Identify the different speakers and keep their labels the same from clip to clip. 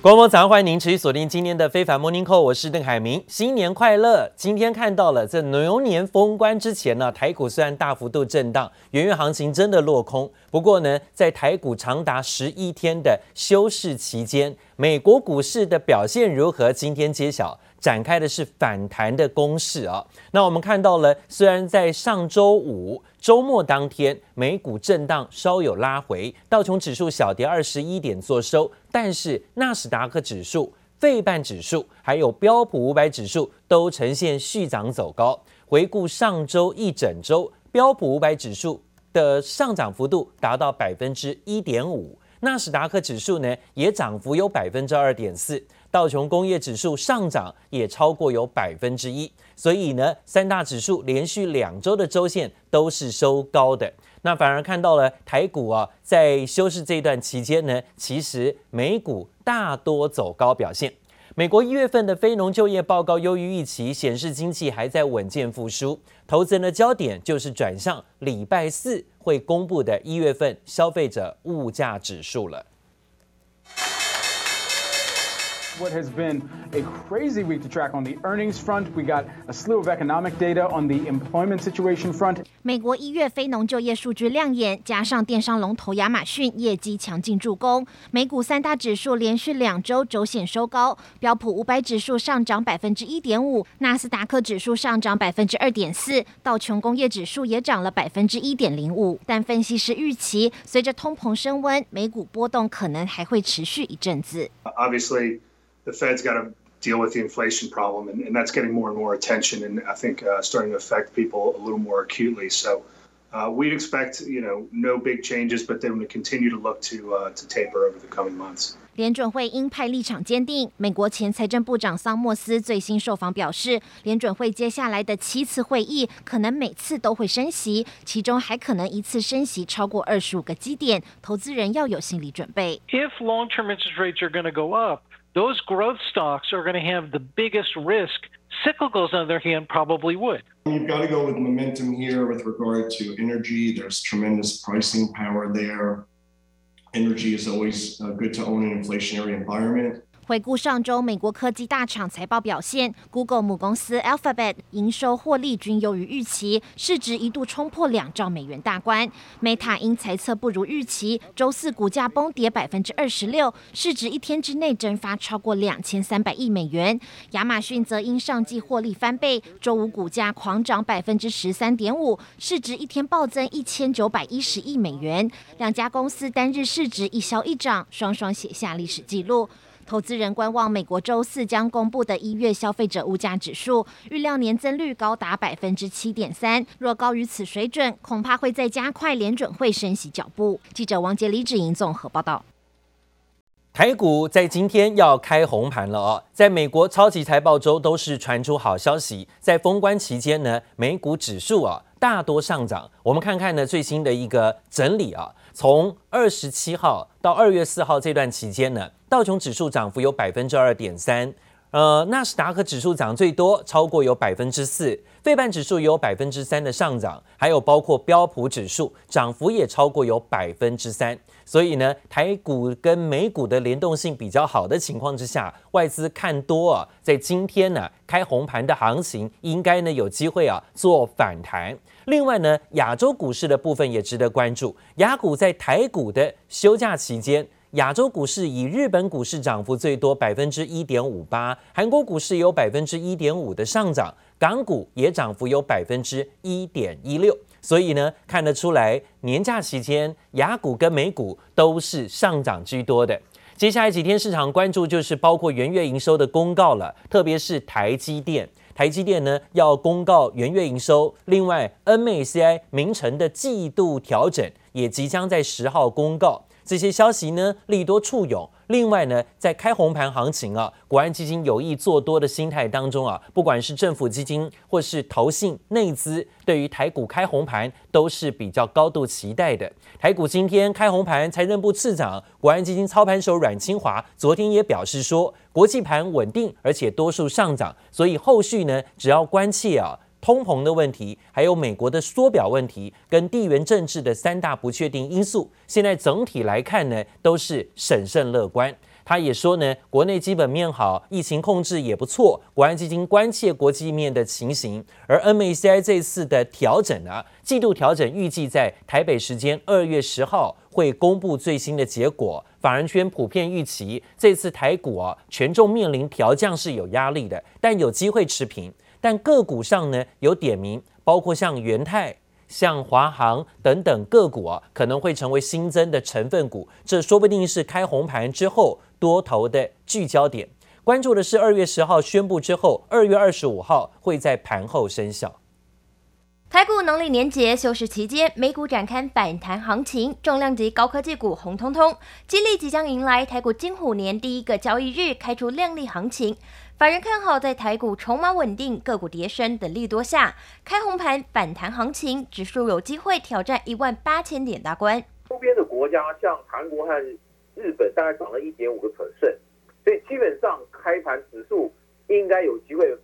Speaker 1: 观众早上欢迎您持续锁定今天的非凡 Morning Call，我是邓海明，新年快乐！今天看到了在牛年封关之前呢，台股虽然大幅度震荡，元月行情真的落空。不过呢，在台股长达十一天的休市期间，美国股市的表现如何？今天揭晓。展开的是反弹的攻势啊！那我们看到了，虽然在上周五周末当天，美股震荡稍有拉回，道琼指数小跌二十一点作收，但是纳斯达克指数、费半指数还有标普五百指数都呈现续涨走高。回顾上周一整周，标普五百指数的上涨幅度达到百分之一点五，纳斯达克指数呢也涨幅有百分之二点四。道琼工业指数上涨也超过有百分之一，所以呢，三大指数连续两周的周线都是收高的。那反而看到了台股啊，在休市这段期间呢，其实美股大多走高表现。美国一月份的非农就业报告优于预期，显示经济还在稳健复苏。投资人的焦点就是转向礼拜四会公布的一月份消费者物价指数了。
Speaker 2: What has been a crazy week to track on the earnings front. We got a slew of economic data on the employment situation front.
Speaker 3: 美国一月非农就业数据亮眼，加上电商龙头亚马逊业绩强劲助攻，美股三大指数连续两周周线收高。标普五百指数上涨百分之一点五，纳斯达克指数上涨百分之二点四，道琼工业指数也涨了百分之一点零五。但分析师预期，随着通膨升温，美股波动可能还会持续一阵子。
Speaker 4: Obviously. the Fed's got to deal with the inflation problem, and, and that's getting more and more attention, and I think uh, starting to affect people a little more acutely. So uh, we'd expect, you know, no big changes, but then we continue to look to uh, to taper over the coming months.
Speaker 3: 联准会鹰派立场坚定。美国前财政部长桑莫斯最新受访表示，联准会接下来的七次会议可能每次都会升息，其中还可能一次升息超过二十五个基点，投资人要有心理准备。
Speaker 5: If long-term interest rates are going to go up. Those growth stocks are going to have the biggest risk. Cyclicals, on the other hand, probably would.
Speaker 6: You've got to go with momentum here with regard to energy. There's tremendous pricing power there. Energy is always uh, good to own in an inflationary environment.
Speaker 3: 回顾上周美国科技大厂财报表现，Google 母公司 Alphabet 营收获利均优于预期，市值一度冲破两兆美元大关。Meta 因财测不如预期，周四股价崩跌百分之二十六，市值一天之内蒸发超过两千三百亿美元。亚马逊则因上季获利翻倍，周五股价狂涨百分之十三点五，市值一天暴增一千九百一十亿美元。两家公司单日市值一消一涨，双双写下历史纪录。投资人观望美国周四将公布的一月消费者物价指数，预料年增率高达百分之七点三。若高于此水准，恐怕会再加快联准会升息脚步。记者王杰、李芷莹综合报道。
Speaker 1: 台股在今天要开红盘了哦，在美国超级财报周都是传出好消息，在封关期间呢，美股指数啊大多上涨。我们看看呢最新的一个整理啊。从二十七号到二月四号这段期间呢，道琼指数涨幅有百分之二点三，呃，纳斯达克指数涨最多，超过有百分之四，费半指数有百分之三的上涨，还有包括标普指数涨幅也超过有百分之三。所以呢，台股跟美股的联动性比较好的情况之下，外资看多啊，在今天呢开红盘的行情，应该呢有机会啊做反弹。另外呢，亚洲股市的部分也值得关注。亚股在台股的休假期间，亚洲股市以日本股市涨幅最多，百分之一点五八；韩国股市有百分之一点五的上涨，港股也涨幅有百分之一点一六。所以呢，看得出来，年假期间，亚股跟美股都是上涨居多的。接下来几天市场关注就是包括元月营收的公告了，特别是台积电，台积电呢要公告元月营收。另外 MACI 名城的季度调整也即将在十号公告。这些消息呢，利多簇拥。另外呢，在开红盘行情啊，国安基金有意做多的心态当中啊，不管是政府基金或是投信内资，对于台股开红盘都是比较高度期待的。台股今天开红盘，财政部次长、国安基金操盘手阮清华昨天也表示说，国际盘稳定，而且多数上涨，所以后续呢，只要关切啊。通膨的问题，还有美国的缩表问题，跟地缘政治的三大不确定因素，现在整体来看呢，都是审慎乐观。他也说呢，国内基本面好，疫情控制也不错。国安基金关切国际面的情形，而 MACI 这次的调整啊，季度调整预计在台北时间二月十号会公布最新的结果。法人圈普遍预期这次台股啊，权重面临调降是有压力的，但有机会持平。但个股上呢，有点名，包括像元泰。像华航等等个股啊，可能会成为新增的成分股，这说不定是开红盘之后多头的聚焦点。关注的是二月十号宣布之后，二月二十五号会在盘后生效。
Speaker 7: 台股农历年节休市期间，美股展开反弹行情，重量级高科技股红彤彤，激励即将迎来台股金虎年第一个交易日开出亮丽行情。法人看好在台股筹码稳定、个股跌升的利多下，开红盘反弹行情，指数有机会挑战一万八千点大关。
Speaker 8: 周边的国家像韩国和日本，大概涨了一点五个 percent，所以基本上开盘指数应该有机会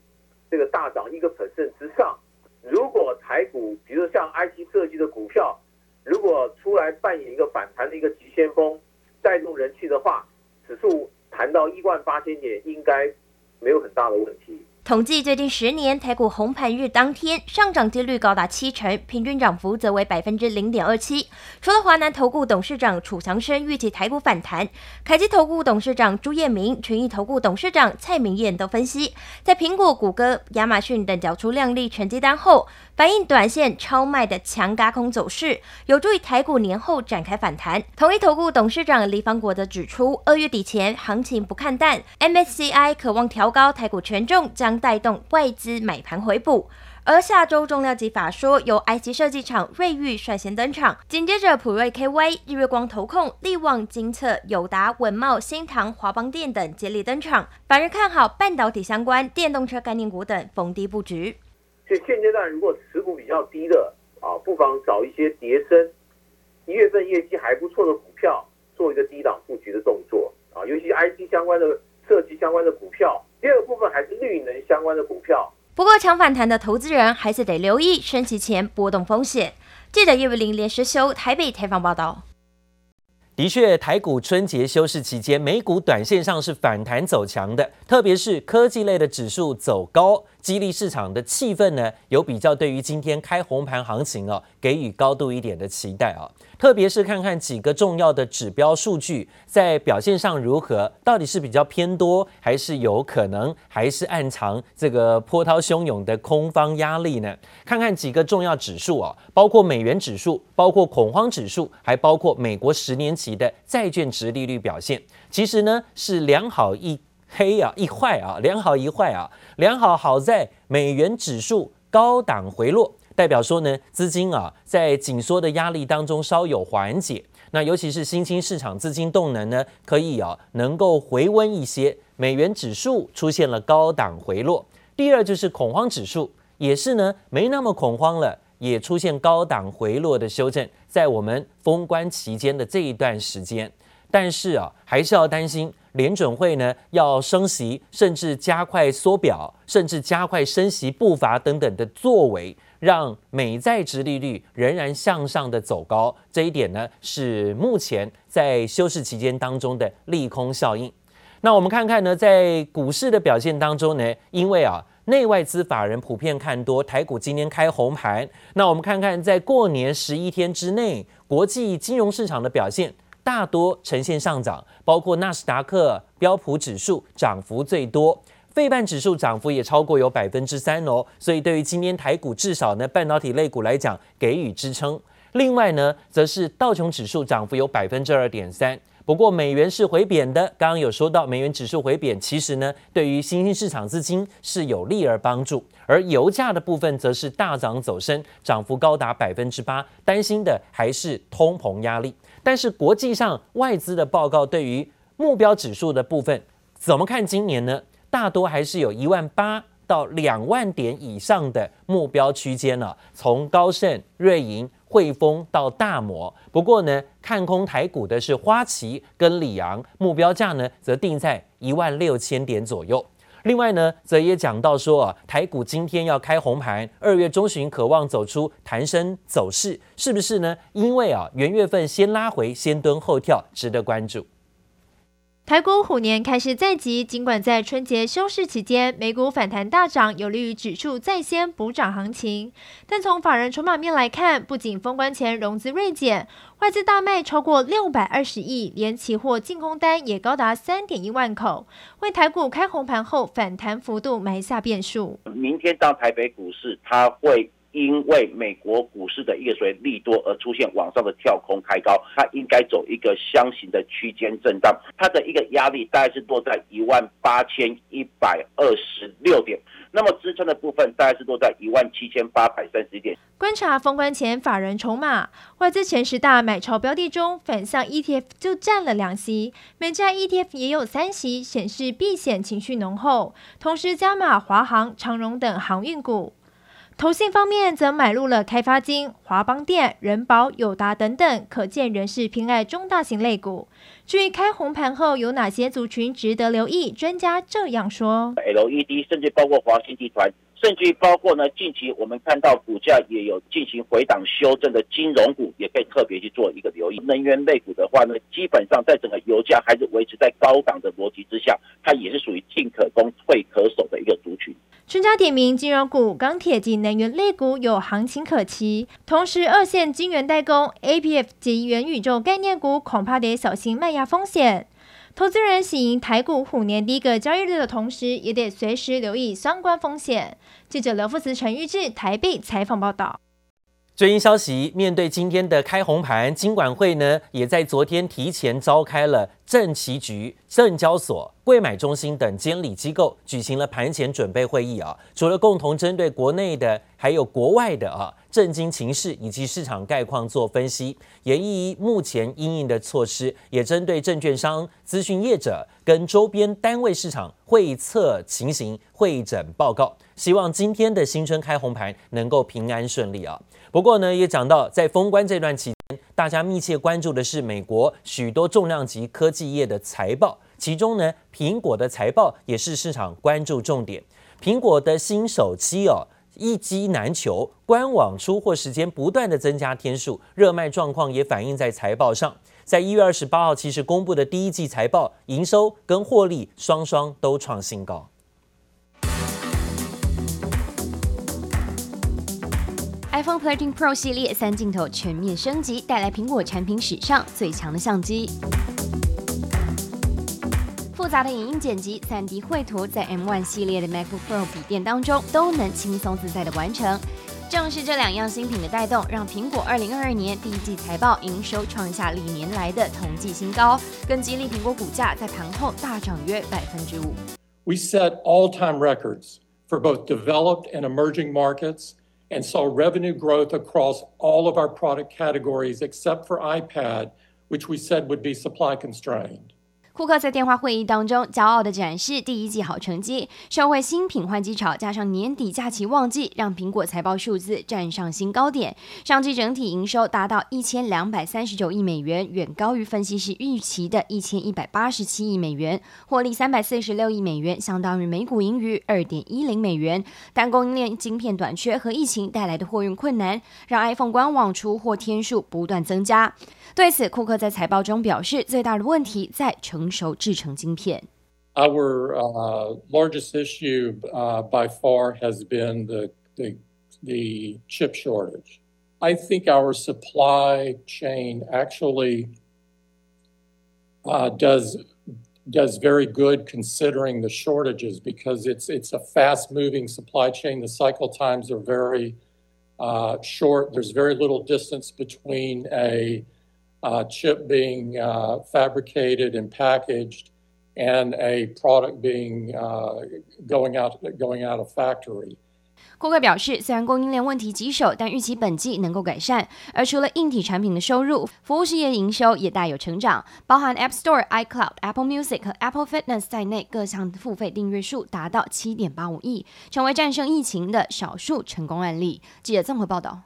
Speaker 8: 这个大涨一个 percent 之上。如果台股，比如像 IC 设计的股票，如果出来扮演一个反弹的一个急先锋，带动人气的话，指数弹到一万八千点，应该没有很大的问题。
Speaker 7: 统计最近十年台股红盘日当天上涨几率高达七成，平均涨幅则为百分之零点二七。除了华南投顾董事长楚强生预计台股反弹，凯基投顾董事长朱彦明、群益投顾董事长蔡明彦都分析，在苹果、谷歌、亚马逊等缴出亮丽成绩单后，反映短线超卖的强轧空走势，有助于台股年后展开反弹。统一投顾董事长李方国则指出，二月底前行情不看淡，MSCI 渴望调高台股权重将。带动外资买盘回补，而下周重量级法说由 IC 设计厂瑞昱率先登场，紧接着普瑞 KY、日月光投控、力旺金策、友达、稳懋、新唐、华邦电等接力登场。法人看好半导体相关、电动车概念股等逢低布局。
Speaker 8: 所以现阶段如果持股比较低的啊，不妨找一些跌升、一月份业绩还不错的股票，做一个低档布局的动作啊，尤其 IT 相关的、设计相关的股票。第二部分还是绿能相关的股票。
Speaker 7: 不过，抢反弹的投资人还是得留意升息前波动风险。记者叶伟玲连时修台北采访报道。
Speaker 1: 的确，台股春节休市期间，美股短线上是反弹走强的，特别是科技类的指数走高，激励市场的气氛呢，有比较对于今天开红盘行情哦，给予高度一点的期待啊。特别是看看几个重要的指标数据在表现上如何，到底是比较偏多，还是有可能还是暗藏这个波涛汹涌的空方压力呢？看看几个重要指数啊，包括美元指数，包括恐慌指数，还包括美国十年期的债券殖利率表现。其实呢是两好一黑啊，一坏啊，两好一坏啊。两好好在美元指数高档回落。代表说呢，资金啊在紧缩的压力当中稍有缓解，那尤其是新兴市场资金动能呢，可以啊能够回温一些，美元指数出现了高档回落。第二就是恐慌指数也是呢没那么恐慌了，也出现高档回落的修正，在我们封关期间的这一段时间，但是啊还是要担心联准会呢要升息，甚至加快缩表，甚至加快升息步伐等等的作为。让美债殖利率仍然向上的走高，这一点呢是目前在休市期间当中的利空效应。那我们看看呢，在股市的表现当中呢，因为啊内外资法人普遍看多，台股今天开红盘。那我们看看在过年十一天之内，国际金融市场的表现大多呈现上涨，包括纳斯达克、标普指数涨幅最多。费半指数涨幅也超过有百分之三哦，所以对于今天台股至少呢半导体类股来讲给予支撑。另外呢，则是道琼指数涨幅有百分之二点三。不过美元是回贬的，刚刚有说到美元指数回贬，其实呢对于新兴市场资金是有利而帮助。而油价的部分则是大涨走升，涨幅高达百分之八，担心的还是通膨压力。但是国际上外资的报告对于目标指数的部分怎么看？今年呢？大多还是有一万八到两万点以上的目标区间了，从高盛、瑞银、汇丰到大摩。不过呢，看空台股的是花旗跟里昂，目标价呢则定在一万六千点左右。另外呢，则也讲到说啊，台股今天要开红盘，二月中旬渴望走出弹升走势，是不是呢？因为啊，元月份先拉回，先蹲后跳，值得关注。
Speaker 9: 台股虎年开市在即，尽管在春节休市期间，美股反弹大涨，有利于指数再掀补涨行情。但从法人筹码面来看，不仅封关前融资锐减，外资大卖超过六百二十亿，连期货净空单也高达三点一万口，为台股开红盘后反弹幅度埋下变数。
Speaker 10: 明天到台北股市，它会。因为美国股市的一个所谓利多而出现往上的跳空开高，它应该走一个箱型的区间震荡，它的一个压力大概是落在一万八千一百二十六点，那么支撑的部分大概是落在一万七千八百三十点。
Speaker 9: 观察封关前法人筹码，外资前十大买超标的中，反向 ETF 就占了两席，美债 ETF 也有三席，显示避险情绪浓厚，同时加码华航、长荣等航运股。投信方面则买入了开发金、华邦电、人保、友达等等，可见仍是偏爱中大型类股。至于开红盘后有哪些族群值得留意，专家这样说
Speaker 10: ：LED，甚至包括华新集团，甚至包括呢，近期我们看到股价也有进行回档修正的金融股，也可以特别去做一个留意。能源类股的话呢，基本上在整个油价还是维持在高档的逻辑之下，它也是属于进可攻、退可守的一个族群。
Speaker 9: 专家点名金融股、钢铁及能源类股有行情可期，同时二线晶圆代工、A P F 及元宇宙概念股恐怕得小心卖压风险。投资人喜迎台股虎年第一个交易日的同时，也得随时留意相关风险。记者刘富慈、陈玉志台北采访报道。
Speaker 1: 最新消息，面对今天的开红盘，金管会呢也在昨天提前召开了证期局、证交所、柜买中心等监理机构举行了盘前准备会议啊。除了共同针对国内的，还有国外的啊政经情势以及市场概况做分析，也一一目前因应的措施，也针对证券商、资讯业者跟周边单位市场会测情形会诊报告，希望今天的新春开红盘能够平安顺利啊。不过呢，也讲到在封关这段期间，大家密切关注的是美国许多重量级科技业的财报，其中呢，苹果的财报也是市场关注重点。苹果的新手机哦，一机难求，官网出货时间不断的增加天数，热卖状况也反映在财报上。在一月二十八号，其实公布的第一季财报，营收跟获利双双都创新高。
Speaker 11: iPhone 13 Pro 系列三镜头全面升级，带来苹果产品史上最强的相机。大的影音剪辑、3D 绘图，在 M1 系列的 MacBook Pro 笔电当中都能轻松自在的完成。正是这两样新品的带动，让苹果2022年第一季财报营收创下历年来的同季新高，更激励苹果股价在盘后大涨约百分之五。
Speaker 12: We set all-time records for both developed and emerging markets. and saw revenue growth across all of our product categories except for iPad, which we said would be supply constrained.
Speaker 11: 库克在电话会议当中骄傲地展示第一季好成绩，受惠新品换机潮，加上年底假期旺季，让苹果财报数字站上新高点。上季整体营收达到一千两百三十九亿美元，远高于分析师预期的一千一百八十七亿美元，获利三百四十六亿美元，相当于每股盈余二点一零美元。但供应链晶片短缺和疫情带来的货运困难，让 iPhone 官网出货天数不断增加。对此，库克在财报中表示，最大的问题在成熟制程晶片。
Speaker 12: Our uh, largest issue uh, by far has been the, the the chip shortage. I think our supply chain actually uh, does does very good considering the shortages because it's it's a fast moving supply chain. The cycle times are very uh, short. There's very little distance between a Uh, chip being fabricated and packaged, and a product being going out going out of factory.
Speaker 11: 库克表示，虽然供应链问题棘手，但预期本季能够改善。而除了硬体产品的收入，服务事业营收也大有成长，包含 App Store、iCloud、Apple Music 和 Apple Fitness 在内，各项付费订阅数达到七点八五亿，成为战胜疫情的少数成功案例。记者综合报道。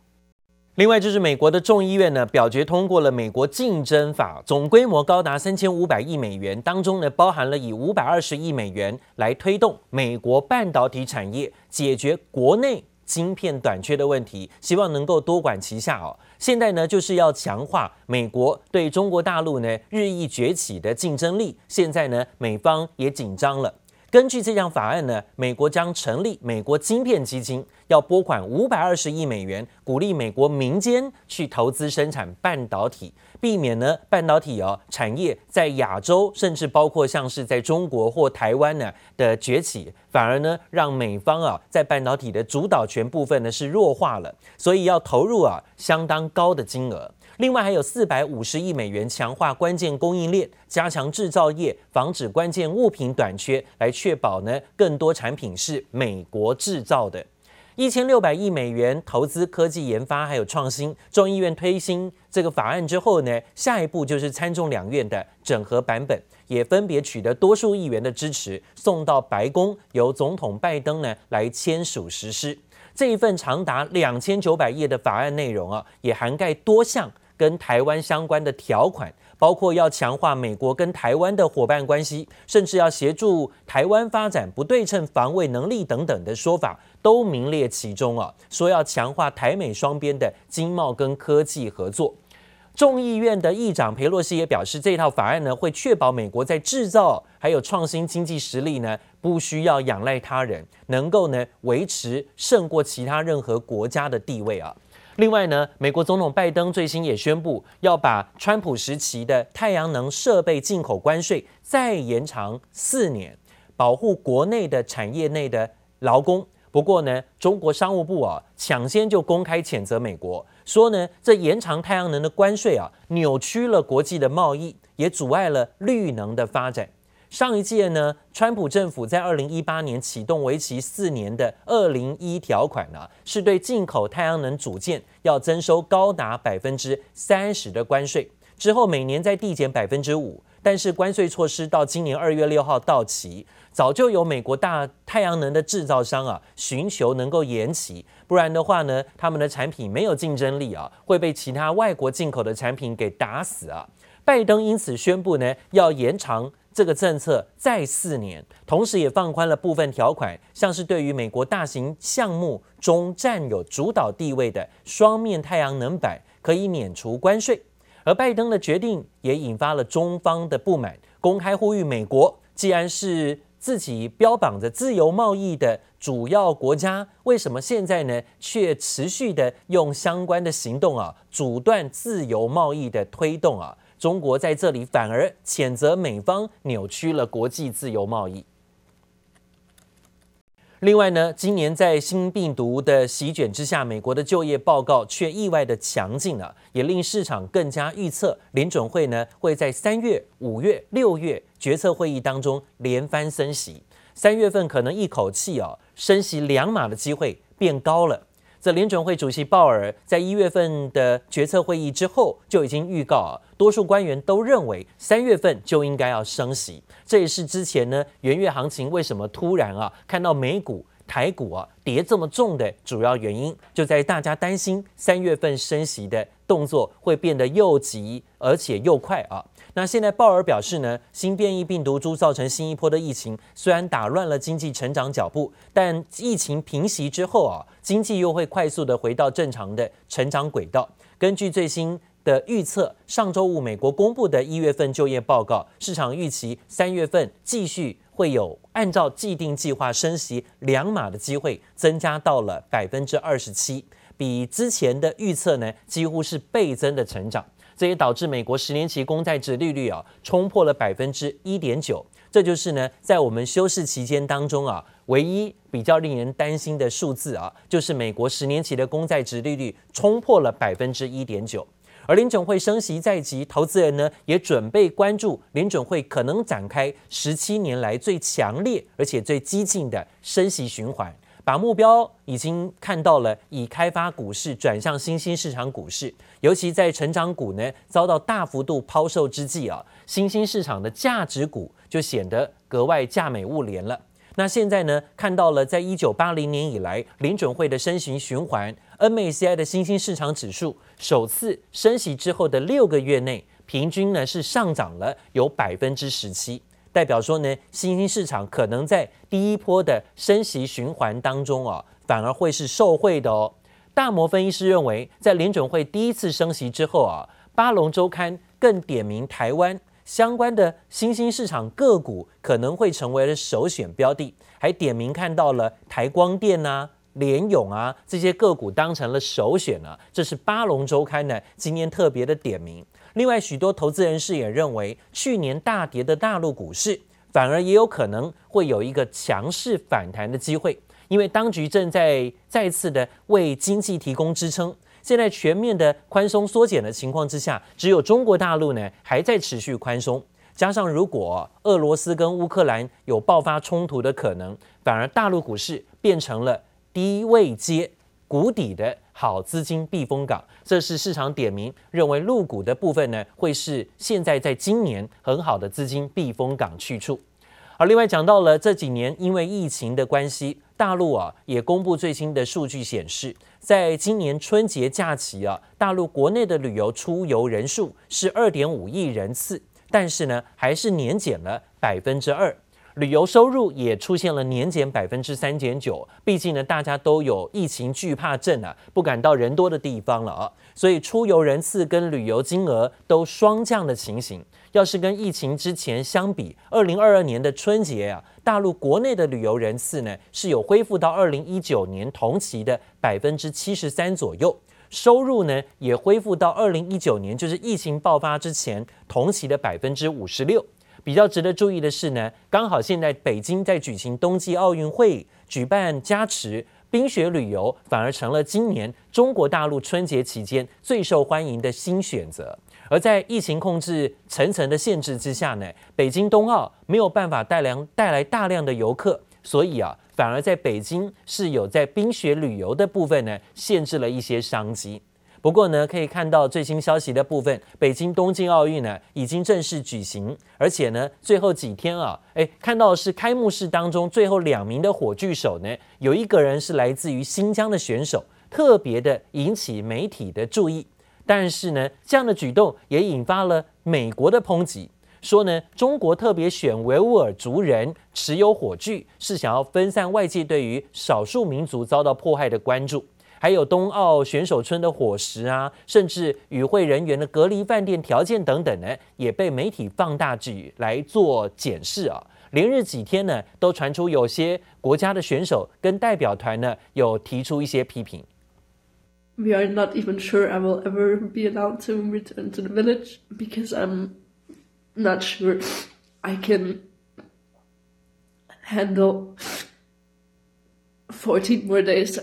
Speaker 1: 另外就是美国的众议院呢，表决通过了美国竞争法，总规模高达三千五百亿美元，当中呢包含了以五百二十亿美元来推动美国半导体产业解决国内晶片短缺的问题，希望能够多管齐下哦。现在呢，就是要强化美国对中国大陆呢日益崛起的竞争力。现在呢，美方也紧张了。根据这项法案呢，美国将成立美国晶片基金，要拨款五百二十亿美元，鼓励美国民间去投资生产半导体，避免呢半导体哦产业在亚洲甚至包括像是在中国或台湾呢的崛起，反而呢让美方啊在半导体的主导权部分呢是弱化了，所以要投入啊相当高的金额。另外还有四百五十亿美元强化关键供应链，加强制造业，防止关键物品短缺，来确保呢更多产品是美国制造的。一千六百亿美元投资科技研发还有创新。众议院推行这个法案之后呢，下一步就是参众两院的整合版本，也分别取得多数议员的支持，送到白宫，由总统拜登呢来签署实施。这一份长达两千九百页的法案内容啊，也涵盖多项。跟台湾相关的条款，包括要强化美国跟台湾的伙伴关系，甚至要协助台湾发展不对称防卫能力等等的说法，都名列其中啊。说要强化台美双边的经贸跟科技合作。众议院的议长裴洛西也表示，这套法案呢会确保美国在制造还有创新经济实力呢不需要仰赖他人，能够呢维持胜过其他任何国家的地位啊。另外呢，美国总统拜登最新也宣布要把川普时期的太阳能设备进口关税再延长四年，保护国内的产业内的劳工。不过呢，中国商务部啊抢先就公开谴责美国，说呢这延长太阳能的关税啊扭曲了国际的贸易，也阻碍了绿能的发展。上一届呢，川普政府在二零一八年启动为期四年的二零一条款呢、啊，是对进口太阳能组件要征收高达百分之三十的关税，之后每年再递减百分之五。但是关税措施到今年二月六号到期，早就有美国大太阳能的制造商啊寻求能够延期，不然的话呢，他们的产品没有竞争力啊，会被其他外国进口的产品给打死啊。拜登因此宣布呢，要延长。这个政策再四年，同时也放宽了部分条款，像是对于美国大型项目中占有主导地位的双面太阳能板可以免除关税。而拜登的决定也引发了中方的不满，公开呼吁美国，既然是自己标榜着自由贸易的主要国家，为什么现在呢却持续的用相关的行动啊，阻断自由贸易的推动啊？中国在这里反而谴责美方扭曲了国际自由贸易。另外呢，今年在新病毒的席卷之下，美国的就业报告却意外的强劲了，也令市场更加预测联准会呢会在三月、五月、六月决策会议当中连番升息，三月份可能一口气哦升息两码的机会变高了。这联准会主席鲍尔在一月份的决策会议之后就已经预告啊，多数官员都认为三月份就应该要升息。这也是之前呢元月行情为什么突然啊看到美股、台股啊跌这么重的主要原因，就在大家担心三月份升息的动作会变得又急而且又快啊。那现在鲍尔表示呢，新变异病毒株造成新一波的疫情，虽然打乱了经济成长脚步，但疫情平息之后啊，经济又会快速的回到正常的成长轨道。根据最新的预测，上周五美国公布的一月份就业报告，市场预期三月份继续会有按照既定计划升息两码的机会，增加到了百分之二十七，比之前的预测呢几乎是倍增的成长。这也导致美国十年期公债殖利率啊冲破了百分之一点九，这就是呢在我们休市期间当中啊唯一比较令人担心的数字啊，就是美国十年期的公债殖利率冲破了百分之一点九。而联准会升息在即，投资人呢也准备关注联准会可能展开十七年来最强烈而且最激进的升息循环。把目标已经看到了，以开发股市转向新兴市场股市，尤其在成长股呢遭到大幅度抛售之际啊，新兴市场的价值股就显得格外价美物廉了。那现在呢，看到了在一九八零年以来联准会的升息循环，MSCI 的新兴市场指数首次升息之后的六个月内，平均呢是上涨了有百分之十七。代表说呢，新兴市场可能在第一波的升息循环当中啊，反而会是受惠的哦。大摩分析师认为，在联准会第一次升息之后啊，巴龙周刊更点名台湾相关的新兴市场个股可能会成为了首选标的，还点名看到了台光电啊。联咏啊，这些个股当成了首选、啊，这是巴龙周刊呢今天特别的点名。另外，许多投资人士也认为，去年大跌的大陆股市，反而也有可能会有一个强势反弹的机会，因为当局正在再次的为经济提供支撑。现在全面的宽松缩减的情况之下，只有中国大陆呢还在持续宽松，加上如果俄罗斯跟乌克兰有爆发冲突的可能，反而大陆股市变成了。低位接谷底的好资金避风港，这是市场点名认为入股的部分呢，会是现在在今年很好的资金避风港去处。而另外讲到了这几年因为疫情的关系，大陆啊也公布最新的数据显示，在今年春节假期啊，大陆国内的旅游出游人数是二点五亿人次，但是呢还是年减了百分之二。旅游收入也出现了年减百分之三点九，毕竟呢，大家都有疫情惧怕症啊，不敢到人多的地方了啊，所以出游人次跟旅游金额都双降的情形。要是跟疫情之前相比，二零二二年的春节啊，大陆国内的旅游人次呢是有恢复到二零一九年同期的百分之七十三左右，收入呢也恢复到二零一九年就是疫情爆发之前同期的百分之五十六。比较值得注意的是呢，刚好现在北京在举行冬季奥运会，举办加持冰雪旅游，反而成了今年中国大陆春节期间最受欢迎的新选择。而在疫情控制层层的限制之下呢，北京冬奥没有办法带来带来大量的游客，所以啊，反而在北京是有在冰雪旅游的部分呢，限制了一些商机。不过呢，可以看到最新消息的部分，北京东京奥运呢已经正式举行，而且呢最后几天啊，诶，看到是开幕式当中最后两名的火炬手呢，有一个人是来自于新疆的选手，特别的引起媒体的注意。但是呢，这样的举动也引发了美国的抨击，说呢中国特别选维吾尔族人持有火炬，是想要分散外界对于少数民族遭到迫害的关注。还有冬奥选手村的伙食啊，甚至与会人员的隔离饭店条件等等呢，也被媒体放大举来做检视啊。连日几天呢，都传出有些国家的选手跟代表团呢，有提出一些批评。
Speaker 13: We are not even sure I will ever be allowed to return to the village because I'm not sure I can handle fourteen more days.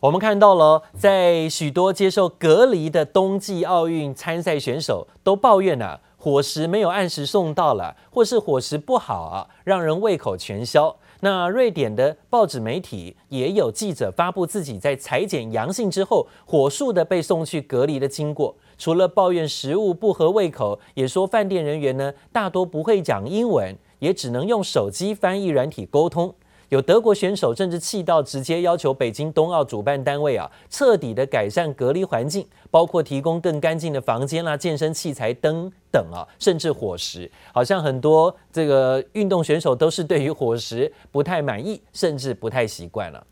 Speaker 1: 我们看到了，在许多接受隔离的冬季奥运参赛选手都抱怨啊，伙食没有按时送到了，或是伙食不好啊，让人胃口全消。那瑞典的报纸媒体也有记者发布自己在采检阳性之后，火速的被送去隔离的经过。除了抱怨食物不合胃口，也说饭店人员呢大多不会讲英文，也只能用手机翻译软体沟通。有德国选手甚至气到直接要求北京冬奥主办单位啊，彻底的改善隔离环境，包括提供更干净的房间啦、健身器材等等啊，甚至伙食。好像很多这个运动选手都是对于伙食不太满意，甚至不太习惯了。